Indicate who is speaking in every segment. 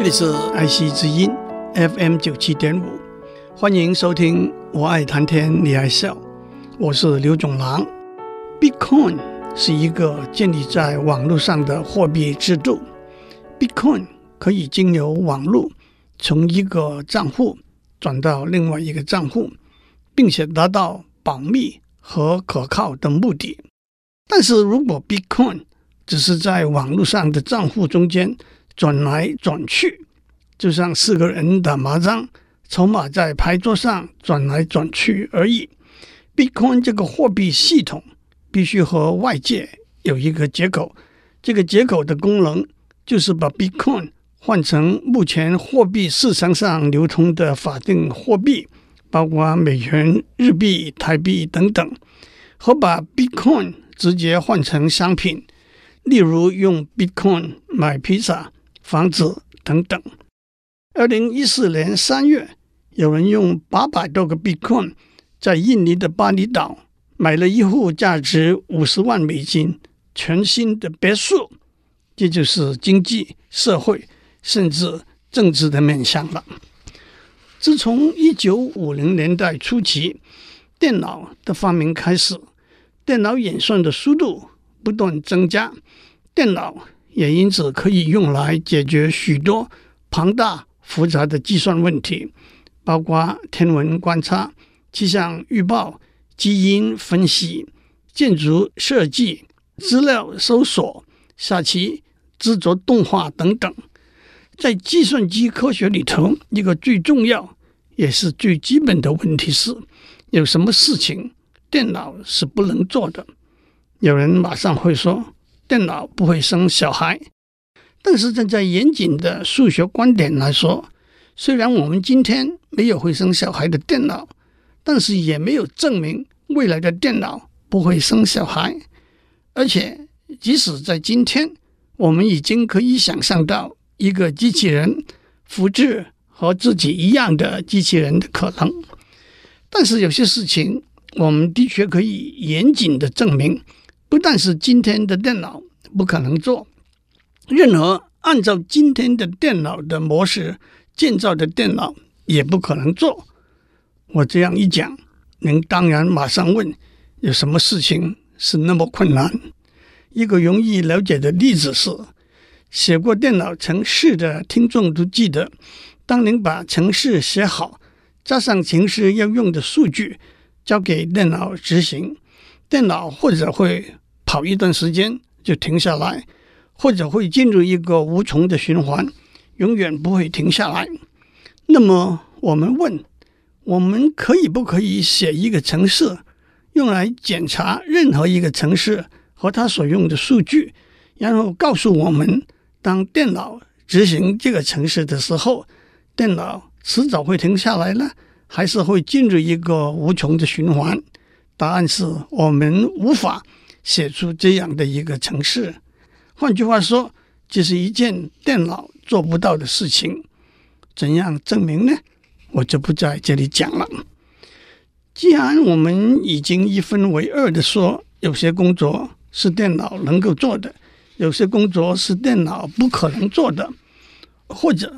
Speaker 1: 这里是爱惜之音 FM 九七点五，欢迎收听。我爱谈天，你爱笑，我是刘总郎。Bitcoin 是一个建立在网络上的货币制度。Bitcoin 可以经由网络从一个账户转到另外一个账户，并且达到保密和可靠的目的。但是如果 Bitcoin 只是在网络上的账户中间转来转去，就像四个人打麻将，筹码在牌桌上转来转去而已。Bitcoin 这个货币系统必须和外界有一个接口，这个接口的功能就是把 Bitcoin 换成目前货币市场上流通的法定货币，包括美元、日币、台币等等，和把 Bitcoin 直接换成商品，例如用 Bitcoin 买披萨、房子等等。二零一四年三月，有人用八百多个 Bitcoin 在印尼的巴厘岛买了一户价值五十万美金全新的别墅。这就是经济、社会甚至政治的面向了。自从一九五零年代初期电脑的发明开始，电脑演算的速度不断增加，电脑也因此可以用来解决许多庞大复杂的计算问题，包括天文观察、气象预报、基因分析、建筑设计、资料搜索、下棋、制作动画等等。在计算机科学里头，一个最重要也是最基本的问题是：有什么事情电脑是不能做的？有人马上会说，电脑不会生小孩。但是站在严谨的数学观点来说，虽然我们今天没有会生小孩的电脑，但是也没有证明未来的电脑不会生小孩。而且，即使在今天，我们已经可以想象到一个机器人复制和自己一样的机器人的可能。但是有些事情，我们的确可以严谨的证明。不但是今天的电脑不可能做，任何按照今天的电脑的模式建造的电脑也不可能做。我这样一讲，您当然马上问：有什么事情是那么困难？一个容易了解的例子是，写过电脑程式的听众都记得，当您把程式写好，加上程式要用的数据，交给电脑执行，电脑或者会跑一段时间就停下来，或者会进入一个无穷的循环，永远不会停下来。那么我们问：我们可以不可以写一个程式，用来检查任何一个程式和它所用的数据，然后告诉我们，当电脑执行这个程式的时候，电脑迟早会停下来呢，还是会进入一个无穷的循环？答案是我们无法。写出这样的一个程式，换句话说，这是一件电脑做不到的事情。怎样证明呢？我就不在这里讲了。既然我们已经一分为二的说，有些工作是电脑能够做的，有些工作是电脑不可能做的，或者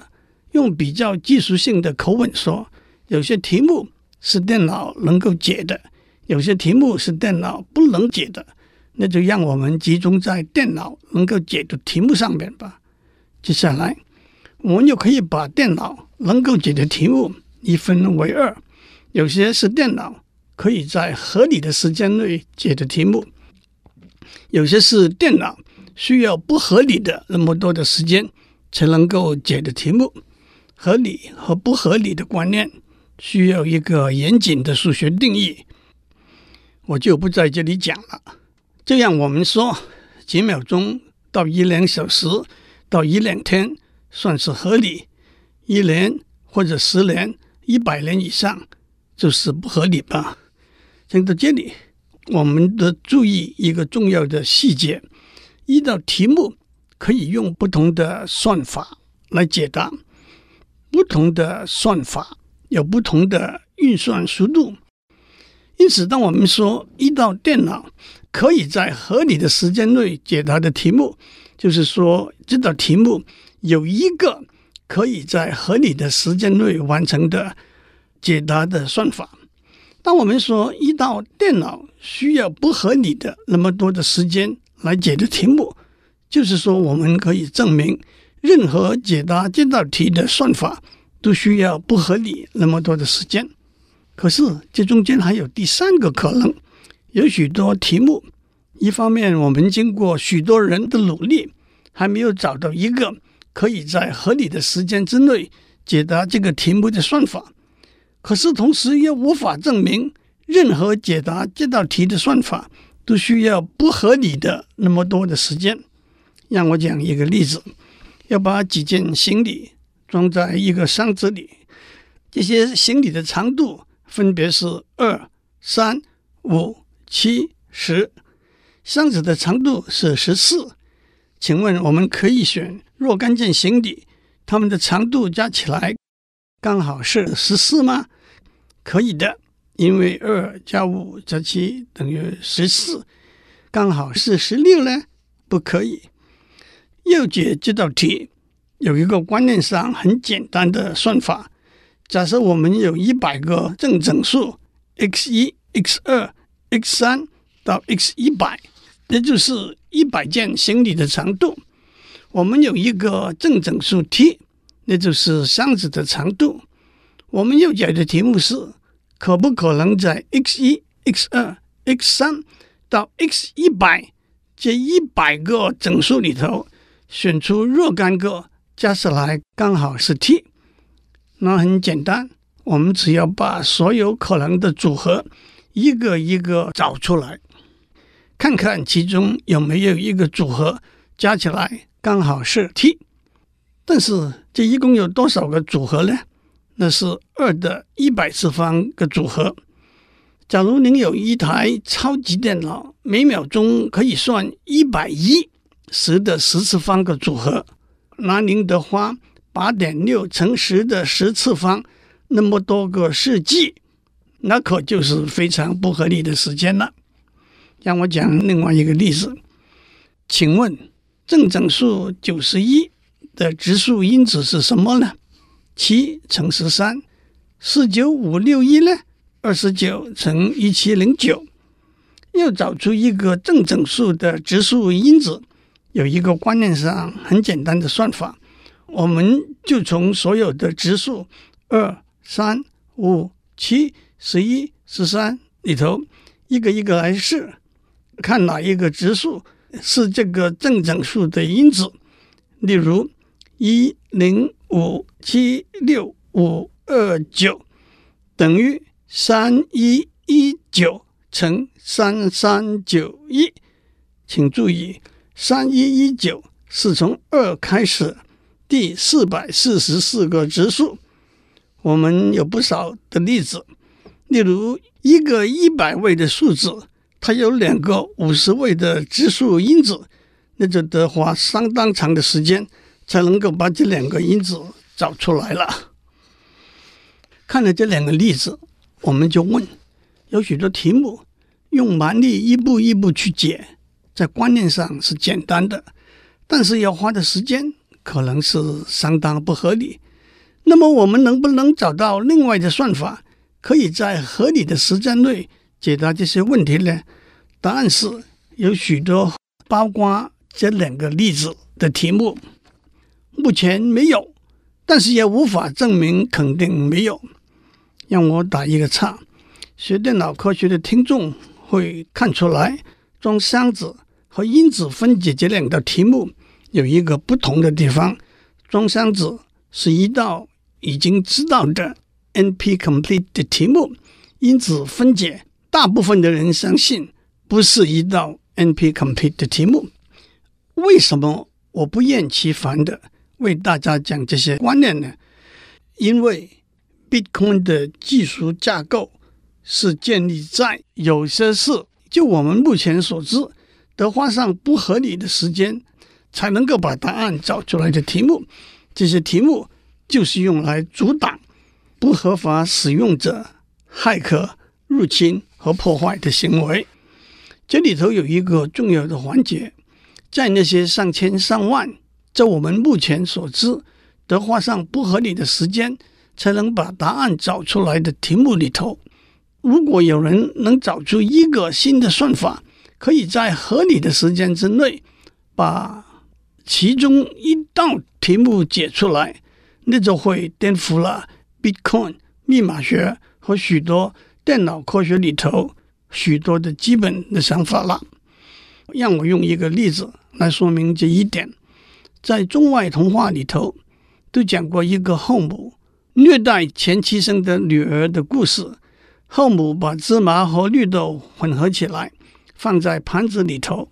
Speaker 1: 用比较技术性的口吻说，有些题目是电脑能够解的，有些题目是电脑不能解的。那就让我们集中在电脑能够解的题目上面吧。接下来，我们又可以把电脑能够解的题目一分为二，有些是电脑可以在合理的时间内解的题目，有些是电脑需要不合理的那么多的时间才能够解的题目。合理和不合理的观念需要一个严谨的数学定义，我就不在这里讲了。这样我们说，几秒钟到一两小时到一两天算是合理，一年或者十年、一百年以上就是不合理吧？讲到这里，我们得注意一个重要的细节：一道题目可以用不同的算法来解答，不同的算法有不同的运算速度。因此，当我们说一道电脑可以在合理的时间内解答的题目，就是说这道题目有一个可以在合理的时间内完成的解答的算法。当我们说一道电脑需要不合理的那么多的时间来解的题目，就是说我们可以证明任何解答这道题的算法都需要不合理那么多的时间。可是这中间还有第三个可能，有许多题目，一方面我们经过许多人的努力，还没有找到一个可以在合理的时间之内解答这个题目的算法。可是，同时又无法证明任何解答这道题的算法都需要不合理的那么多的时间。让我讲一个例子：要把几件行李装在一个箱子里，这些行李的长度分别是二、三、五、七、十，箱子的长度是十四。请问，我们可以选若干件行李，它们的长度加起来刚好是十四吗？可以的，因为二加五加七等于十四，刚好是十六呢？不可以。要解这道题，有一个观念上很简单的算法。假设我们有一百个正整数，x 一、x 二、x 三到 x 一百，也就是一百件行李的长度。我们有一个正整数 t，那就是箱子的长度。我们要解的题目是：可不可能在 x 一、x 二、x 三到 x 一百这一百个整数里头，选出若干个加起来刚好是 t？那很简单，我们只要把所有可能的组合一个一个找出来，看看其中有没有一个组合加起来刚好是 t。但是这一共有多少个组合呢？那是二的一百次方个组合。假如您有一台超级电脑，每秒钟可以算一百亿十的十次方个组合，那您得花八点六乘十的十次方那么多个世纪，那可就是非常不合理的时间了。让我讲另外一个例子，请问正整数九十一的质数因子是什么呢？七乘十三，四九五六一呢？二十九乘一七零九，要找出一个正整数的质数因子，有一个观念上很简单的算法，我们就从所有的质数二、三、五、七、十一、十三里头一个一个来试，看哪一个质数是这个正整数的因子。例如一零。五七六五二九等于三一一九乘三三九一，请注意，三一一九是从二开始，第四百四十四个质数。我们有不少的例子，例如一个一百位的数字，它有两个五十位的质数因子，那就得花相当长的时间。才能够把这两个因子找出来了。看了这两个例子，我们就问：有许多题目用蛮力一步一步去解，在观念上是简单的，但是要花的时间可能是相当不合理。那么，我们能不能找到另外的算法，可以在合理的时间内解答这些问题呢？答案是有许多，包括这两个例子的题目。目前没有，但是也无法证明肯定没有。让我打一个岔，学电脑科学的听众会看出来，装箱子和因子分解这两道题目有一个不同的地方。装箱子是一道已经知道的 NP-complete 的题目，因此分解，大部分的人相信不是一道 NP-complete 的题目。为什么我不厌其烦的为大家讲这些观念呢，因为 Bitcoin 的技术架构是建立在有些事，就我们目前所知，得花上不合理的时间才能够把答案找出来的题目。这些题目就是用来阻挡不合法使用者骇客入侵和破坏的行为。这里头有一个重要的环节，在那些上千上万。在我们目前所知得花上不合理的时间才能把答案找出来的题目里头，如果有人能找出一个新的算法，可以在合理的时间之内把其中一道题目解出来，那就会颠覆了 Bitcoin 密码学和许多电脑科学里头许多的基本的想法了。让我用一个例子来说明这一点。在中外童话里头，都讲过一个后母虐待前妻生的女儿的故事。后母把芝麻和绿豆混合起来，放在盘子里头，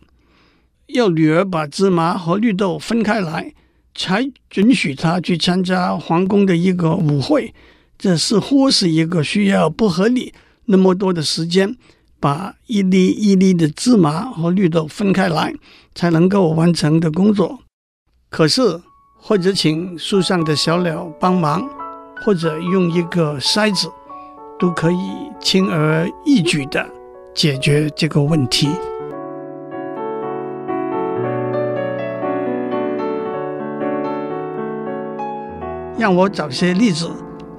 Speaker 1: 要女儿把芝麻和绿豆分开来，才准许他去参加皇宫的一个舞会。这似乎是一个需要不合理那么多的时间，把一粒一粒的芝麻和绿豆分开来才能够完成的工作。可是，或者请树上的小鸟帮忙，或者用一个筛子，都可以轻而易举地解决这个问题。让我找些例子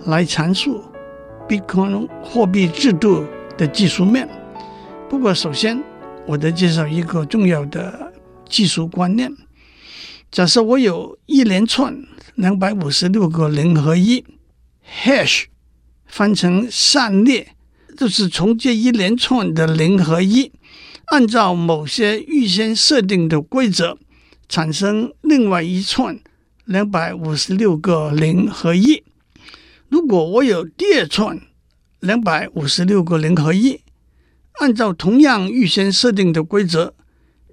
Speaker 1: 来阐述 Bitcoin 货币制度的技术面。不过，首先我得介绍一个重要的技术观念。假设我有一连串两百五十六个零和一，hash 翻成散列，就是从这一连串的零和一，按照某些预先设定的规则，产生另外一串两百五十六个零和一。如果我有第二串两百五十六个零和一，按照同样预先设定的规则，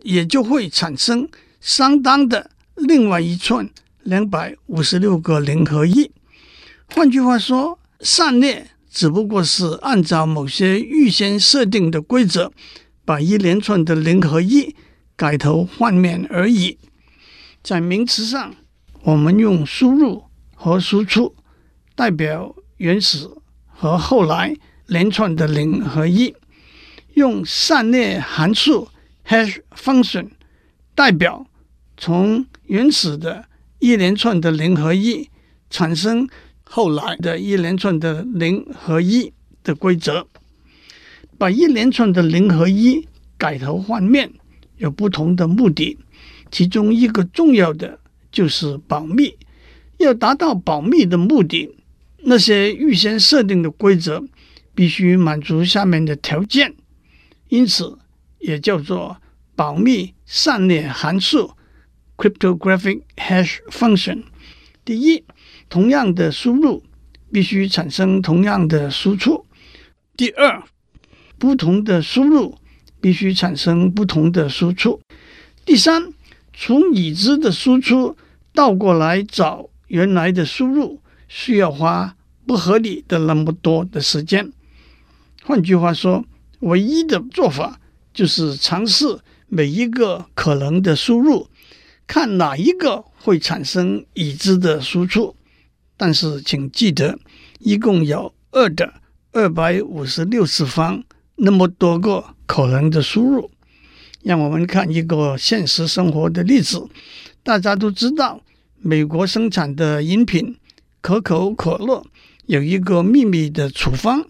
Speaker 1: 也就会产生相当的。另外一串两百五十六个零和一，换句话说，散列只不过是按照某些预先设定的规则，把一连串的零和一改头换面而已。在名词上，我们用输入和输出代表原始和后来连串的零和一，用散列函数 hash function 代表从原始的一连串的零和一产生后来的一连串的零和一的规则，把一连串的零和一改头换面有不同的目的，其中一个重要的就是保密。要达到保密的目的，那些预先设定的规则必须满足下面的条件，因此也叫做保密上列函数。Cryptographic hash function，第一，同样的输入必须产生同样的输出；第二，不同的输入必须产生不同的输出；第三，从已知的输出倒过来找原来的输入，需要花不合理的那么多的时间。换句话说，唯一的做法就是尝试每一个可能的输入。看哪一个会产生已知的输出，但是请记得，一共有二的二百五十六次方那么多个可能的输入。让我们看一个现实生活的例子。大家都知道，美国生产的饮品可口可乐有一个秘密的处方。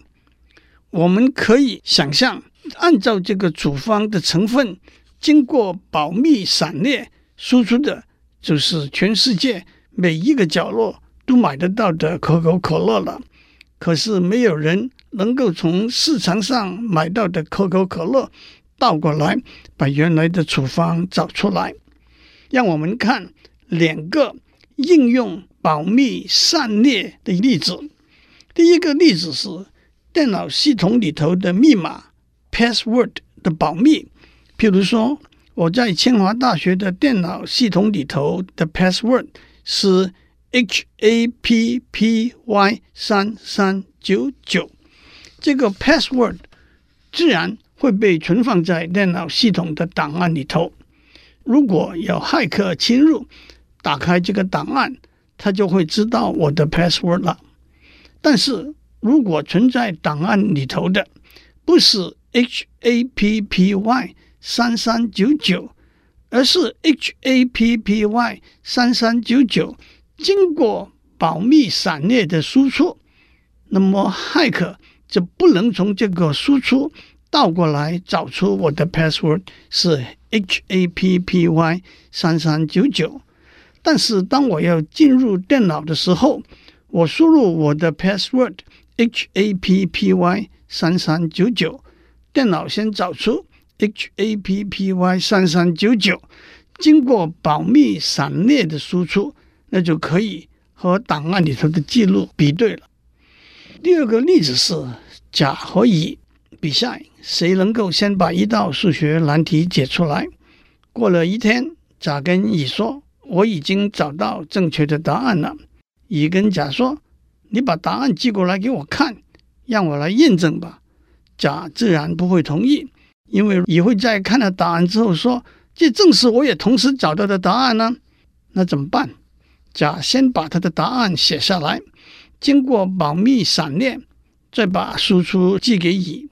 Speaker 1: 我们可以想象，按照这个处方的成分，经过保密散列。输出的就是全世界每一个角落都买得到的可口可乐了。可是没有人能够从市场上买到的可口可乐倒过来把原来的处方找出来。让我们看两个应用保密散列的例子。第一个例子是电脑系统里头的密码 password 的保密，譬如说。我在清华大学的电脑系统里头的 password 是 H A P P Y 三三九九，这个 password 自然会被存放在电脑系统的档案里头。如果有骇客侵入，打开这个档案，他就会知道我的 password 了。但是如果存在档案里头的不是 H A P P Y，三三九九，而是 H A P P Y 三三九九经过保密闪列的输出，那么骇客就不能从这个输出倒过来找出我的 password 是 HAPPY 三三九九。但是当我要进入电脑的时候，我输入我的 password HAPPY 三三九九，电脑先找出 HAPPY 三三九九。经过保密闪列的输出，那就可以和档案里头的记录比对了。第二个例子是甲和乙比赛，谁能够先把一道数学难题解出来。过了一天，甲跟乙说：“我已经找到正确的答案了。”乙跟甲说：“你把答案寄过来给我看，让我来验证吧。”甲自然不会同意，因为乙会在看了答案之后说。这正是我也同时找到的答案呢，那怎么办？甲先把他的答案写下来，经过保密闪列，再把输出寄给乙。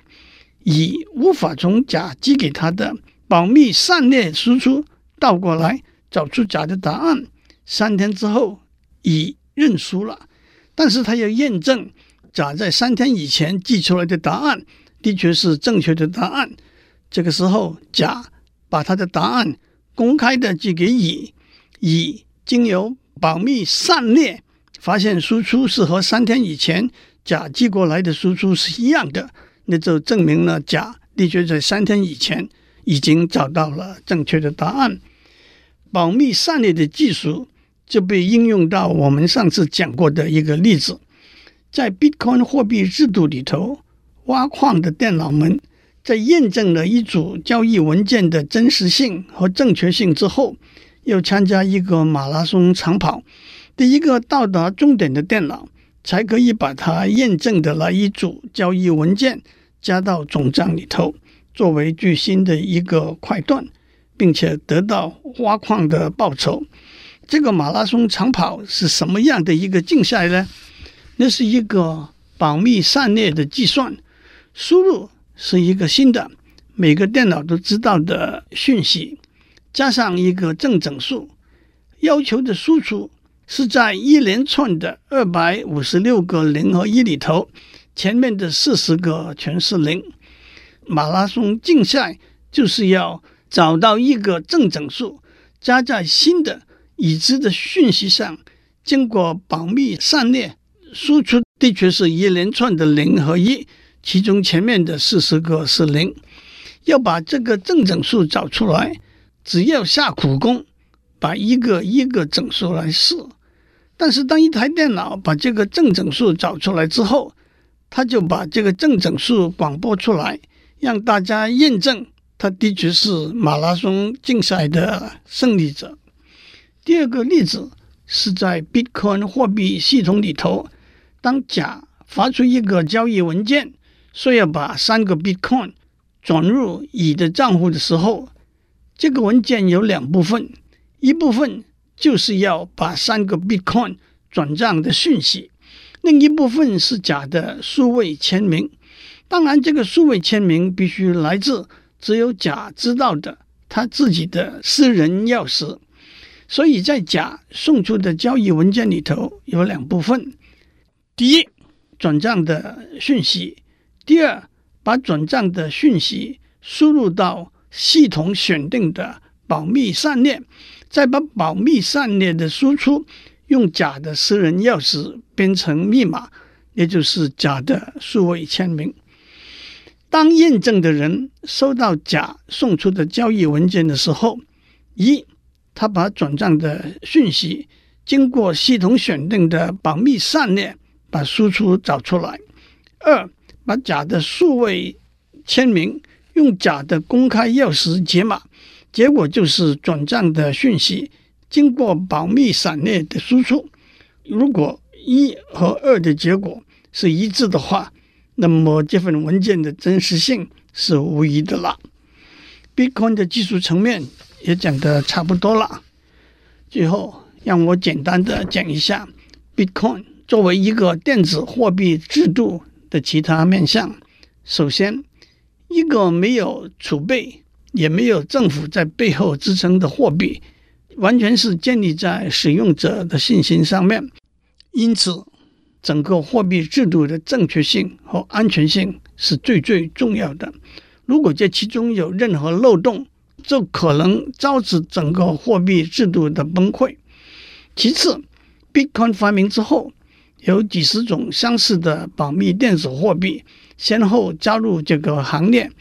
Speaker 1: 乙无法从甲寄给他的保密闪列输出倒过来找出甲的答案。三天之后，乙认输了，但是他要验证甲在三天以前寄出来的答案的确是正确的答案。这个时候，甲。把他的答案公开的寄给乙，乙经由保密散列发现输出是和三天以前甲寄过来的输出是一样的，那就证明了甲的确在三天以前已经找到了正确的答案。保密闪列的技术就被应用到我们上次讲过的一个例子，在 Bitcoin 货币制度里头，挖矿的电脑们。在验证了一组交易文件的真实性和正确性之后，又参加一个马拉松长跑。第一个到达终点的电脑才可以把它验证的那一组交易文件加到总账里头，作为最新的一个块段，并且得到挖矿的报酬。这个马拉松长跑是什么样的一个竞赛呢？那是一个保密闪列的计算输入。是一个新的，每个电脑都知道的讯息，加上一个正整数，要求的输出是在一连串的二百五十六个零和一里头，前面的四十个全是零。马拉松竞赛就是要找到一个正整数，加在新的已知的讯息上，经过保密闪列输出，的确是一连串的零和一。其中前面的四十个是零，要把这个正整数找出来，只要下苦功，把一个一个整数来试。但是当一台电脑把这个正整数找出来之后，他就把这个正整数广播出来，让大家验证他的确是马拉松竞赛的胜利者。第二个例子是在 Bitcoin 货币系统里头，当甲发出一个交易文件。说要把三个 Bitcoin 转入乙的账户的时候，这个文件有两部分，一部分就是要把三个 Bitcoin 转账的讯息，另一部分是甲的数位签名。当然，这个数位签名必须来自只有甲知道的他自己的私人钥匙。所以在甲送出的交易文件里头有两部分：第一，转账的讯息。第二，把转账的讯息输入到系统选定的保密闪列，再把保密闪列的输出用甲的私人钥匙编成密码，也就是甲的数位签名。当验证的人收到甲送出的交易文件的时候，一，他把转账的讯息经过系统选定的保密闪列把输出找出来；二，把甲的数位签名用甲的公开钥匙解码，结果就是转账的讯息经过保密闪列的输出。如果一和二的结果是一致的话，那么这份文件的真实性是无疑的了。Bitcoin 的技术层面也讲得差不多了。最后，让我简单的讲一下 Bitcoin 作为一个电子货币制度的其他面向，首先，一个没有储备，也没有政府在背后支撑的货币，完全是建立在使用者的信心上面，因此整个货币制度的正确性和安全性是最最重要的。如果这其中有任何漏洞，就可能导致整个货币制度的崩溃。其次，Bitcoin 发明之后，有几十种相似的保密电子货币先后加入这个行列，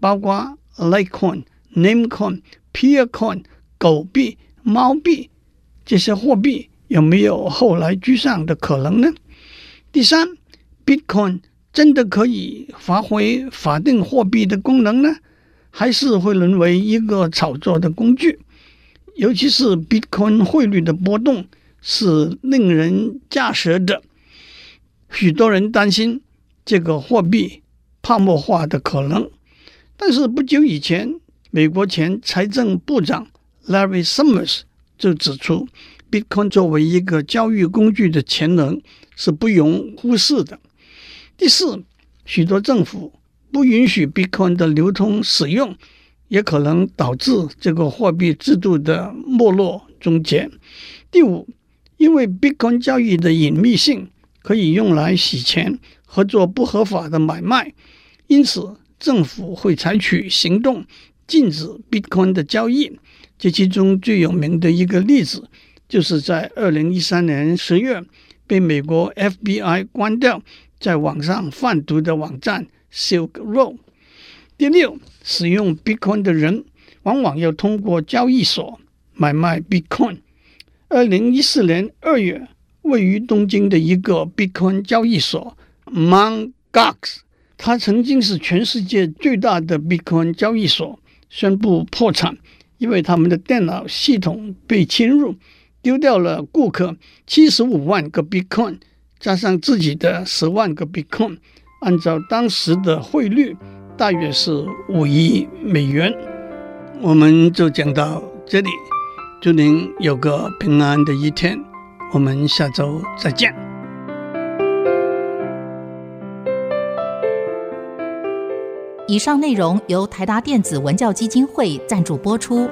Speaker 1: 包括 Litecoin、Namecoin、Peercoin、狗币、猫币这些货币有没有后来居上的可能呢？第三，Bitcoin 真的可以发挥法定货币的功能呢，还是会沦为一个炒作的工具？尤其是 Bitcoin 汇率的波动是令人咋舌的。许多人担心这个货币泡沫化的可能，但是不久以前，美国前财政部长 Larry Summers 就指出，Bitcoin 作为一个交易工具的潜能是不容忽视的。第四，许多政府不允许 Bitcoin 的流通使用，也可能导致这个货币制度的没落终结。第五，因为 Bitcoin 交易的隐秘性。可以用来洗钱和做不合法的买卖，因此政府会采取行动禁止 Bitcoin 的交易。这其中最有名的一个例子，就是在二零一三年十月被美国 FBI 关掉在网上贩毒的网站 Silk Road。第六，使用 Bitcoin 的人往往要通过交易所买卖 Bitcoin。二零一四年二月。位于东京的一个 Bitcoin 交易所 Mon Gox，它曾经是全世界最大的 Bitcoin 交易所，宣布破产，因为他们的电脑系统被侵入，丢掉了顾客七十五万个 Bitcoin，加上自己的十万个 Bitcoin，按照当时的汇率，大约是五亿美元。我们就讲到这里，祝您有个平安的一天。我们下周再见。
Speaker 2: 以上内容由台达电子文教基金会赞助播出。